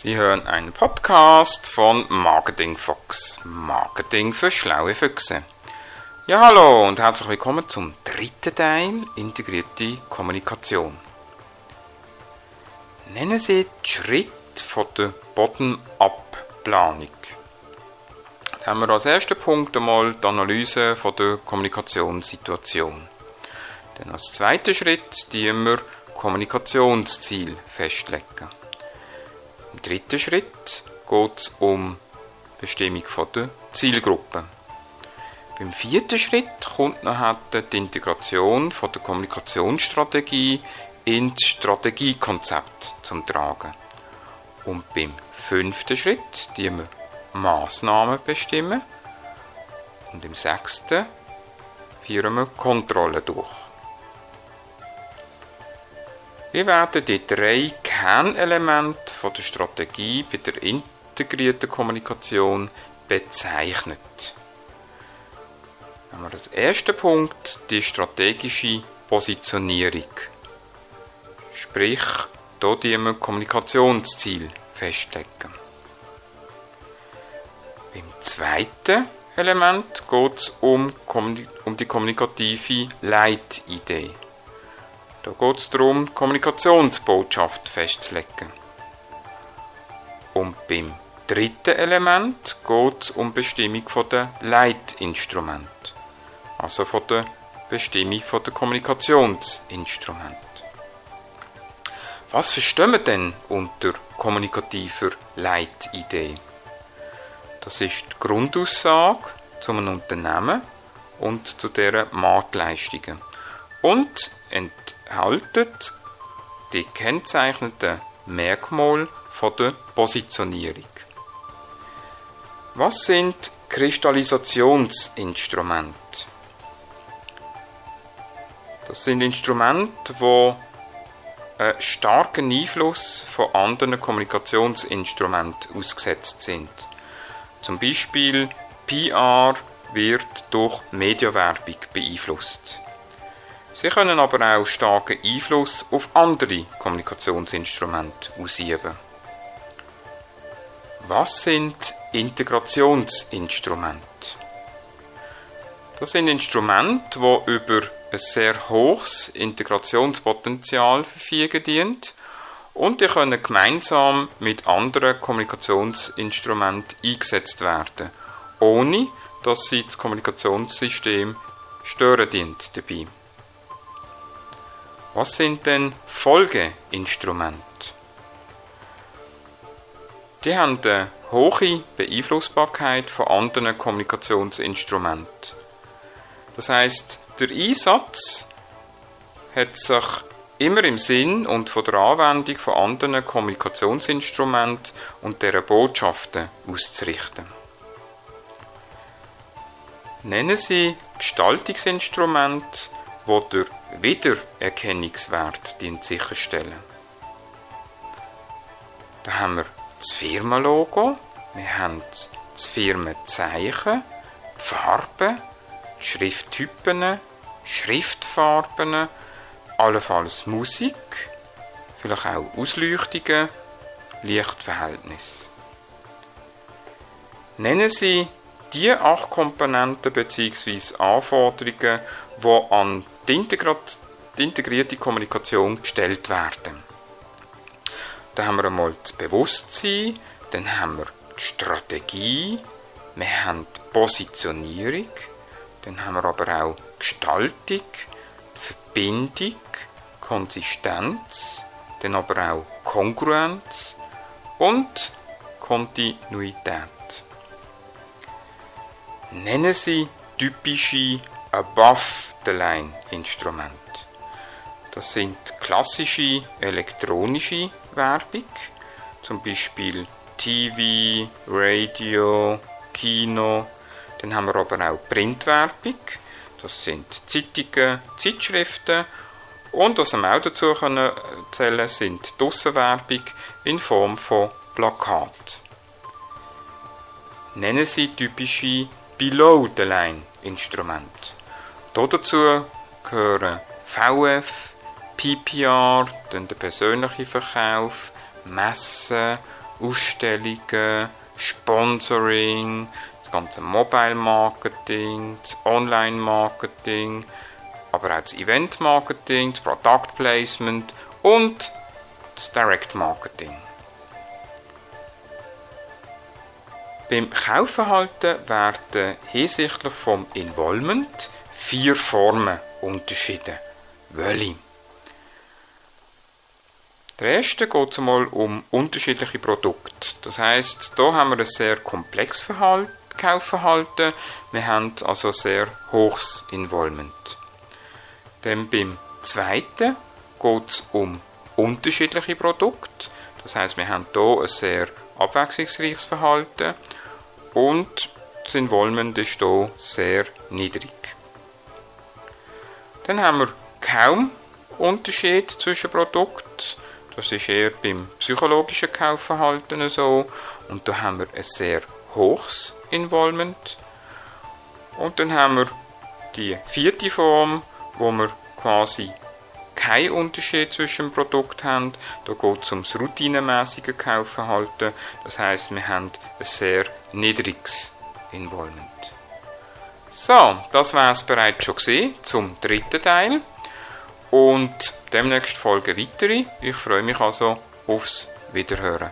Sie hören einen Podcast von Marketing Fox. Marketing für schlaue Füchse. Ja, hallo und herzlich willkommen zum dritten Teil Integrierte Kommunikation. Nennen Sie die Schritte von der Bottom-up-Planung. Da haben wir als ersten Punkt einmal die Analyse von der Kommunikationssituation. Dann als zweiten Schritt die wir Kommunikationsziel festlegen. Im dritten Schritt geht es um die Bestimmung der Zielgruppe. Beim vierten Schritt kommt nachher die Integration von der Kommunikationsstrategie ins Strategiekonzept zum Tragen. Und beim fünften Schritt die wir Maßnahmen bestimmen und im sechsten führen wir Kontrolle durch. Wir werden die drei Kernelemente von der Strategie bei der integrierten Kommunikation bezeichnet. Haben wir als ersten Punkt die strategische Positionierung. Sprich, hier die wir Kommunikationsziel festlegen. Beim zweiten Element geht es um, um die kommunikative Leitidee. Da geht es darum, Kommunikationsbotschaft festzulegen. Und beim dritten Element geht es um die Bestimmung der Leitinstrument, also von der Bestimmung der Kommunikationsinstrument. Was verstehen wir denn unter kommunikativer Leitidee? Das ist die Grundaussage zu einem Unternehmen und zu deren Marktleistungen und enthält die kennzeichnenden Merkmale von der Positionierung. Was sind Kristallisationsinstrumente? Das sind Instrumente, die einen starken Einfluss von anderen Kommunikationsinstrumenten ausgesetzt sind. Zum Beispiel PR wird durch Mediawerbung beeinflusst. Sie können aber auch starken Einfluss auf andere Kommunikationsinstrumente ausüben. Was sind Integrationsinstrumente? Das sind Instrumente, die über ein sehr hohes Integrationspotenzial verfügen dienen und die können gemeinsam mit anderen Kommunikationsinstrumenten eingesetzt werden, ohne dass sie das Kommunikationssystem stören dient dabei. Was sind denn Folgeinstrumente? Die haben eine hohe Beeinflussbarkeit von anderen Kommunikationsinstrumenten. Das heißt, der Einsatz hat sich immer im Sinn und von der Anwendung von anderen Kommunikationsinstrumenten und deren Botschaften auszurichten. Nennen Sie Gestaltungsinstrumente, wo der Wiedererkennungswert sicherstellen. Da haben wir das Firmenlogo, wir haben das Firmenzeichen, die Farben, die Schrifttypen, Schriftfarben, allenfalls Musik, vielleicht auch Ausleuchtungen, Lichtverhältnis. Nennen Sie die acht Komponenten bzw. Anforderungen, die an die, integrierte Kommunikation gestellt werden. Da haben wir einmal das Bewusstsein, dann haben wir die Strategie, wir haben die Positionierung, dann haben wir aber auch Gestaltung, Verbindung, Konsistenz, dann aber auch Kongruenz und Kontinuität. Nennen Sie typische Above-the-Line-Instrumente. Das sind klassische elektronische Werbung, zum Beispiel TV, Radio, Kino. Dann haben wir aber auch Printwerbung, das sind Zeitungen, Zeitschriften und was wir auch dazu können zählen sind die in Form von Plakat. Nennen Sie typische Below-the-Line-Instrumente. Dazu gehören VF, PPR, dann der persönliche Verkauf, Messen, Ausstellungen, Sponsoring, das ganze Mobile Marketing, das Online Marketing, aber auch das Event Marketing, das Product Placement und das Direct Marketing. Beim Kaufverhalten werden hinsichtlich vom Involvement vier Formen unterschieden. Welche? Der erste geht einmal um unterschiedliche Produkte. Das heißt, hier haben wir ein sehr komplexes Verhalten, Kaufverhalten. Wir haben also sehr hohes Involvement. Dann beim zweiten geht es um unterschiedliche Produkte. Das heißt, wir haben hier ein sehr abwechslungsreiches Verhalten und das Involvement ist hier sehr niedrig. Dann haben wir kaum Unterschied zwischen Produkten. Das ist eher beim psychologischen Kaufverhalten so. Und da haben wir ein sehr hohes Involvement. Und dann haben wir die vierte Form, wo wir quasi keinen Unterschied zwischen Produkt haben. Da geht es ums routinemäßige Kaufverhalten. Das heißt, wir haben ein sehr niedriges Involvement. So, das war es bereits schon gesehen zum dritten Teil. Und demnächst folgen weitere. Ich freue mich also aufs Wiederhören.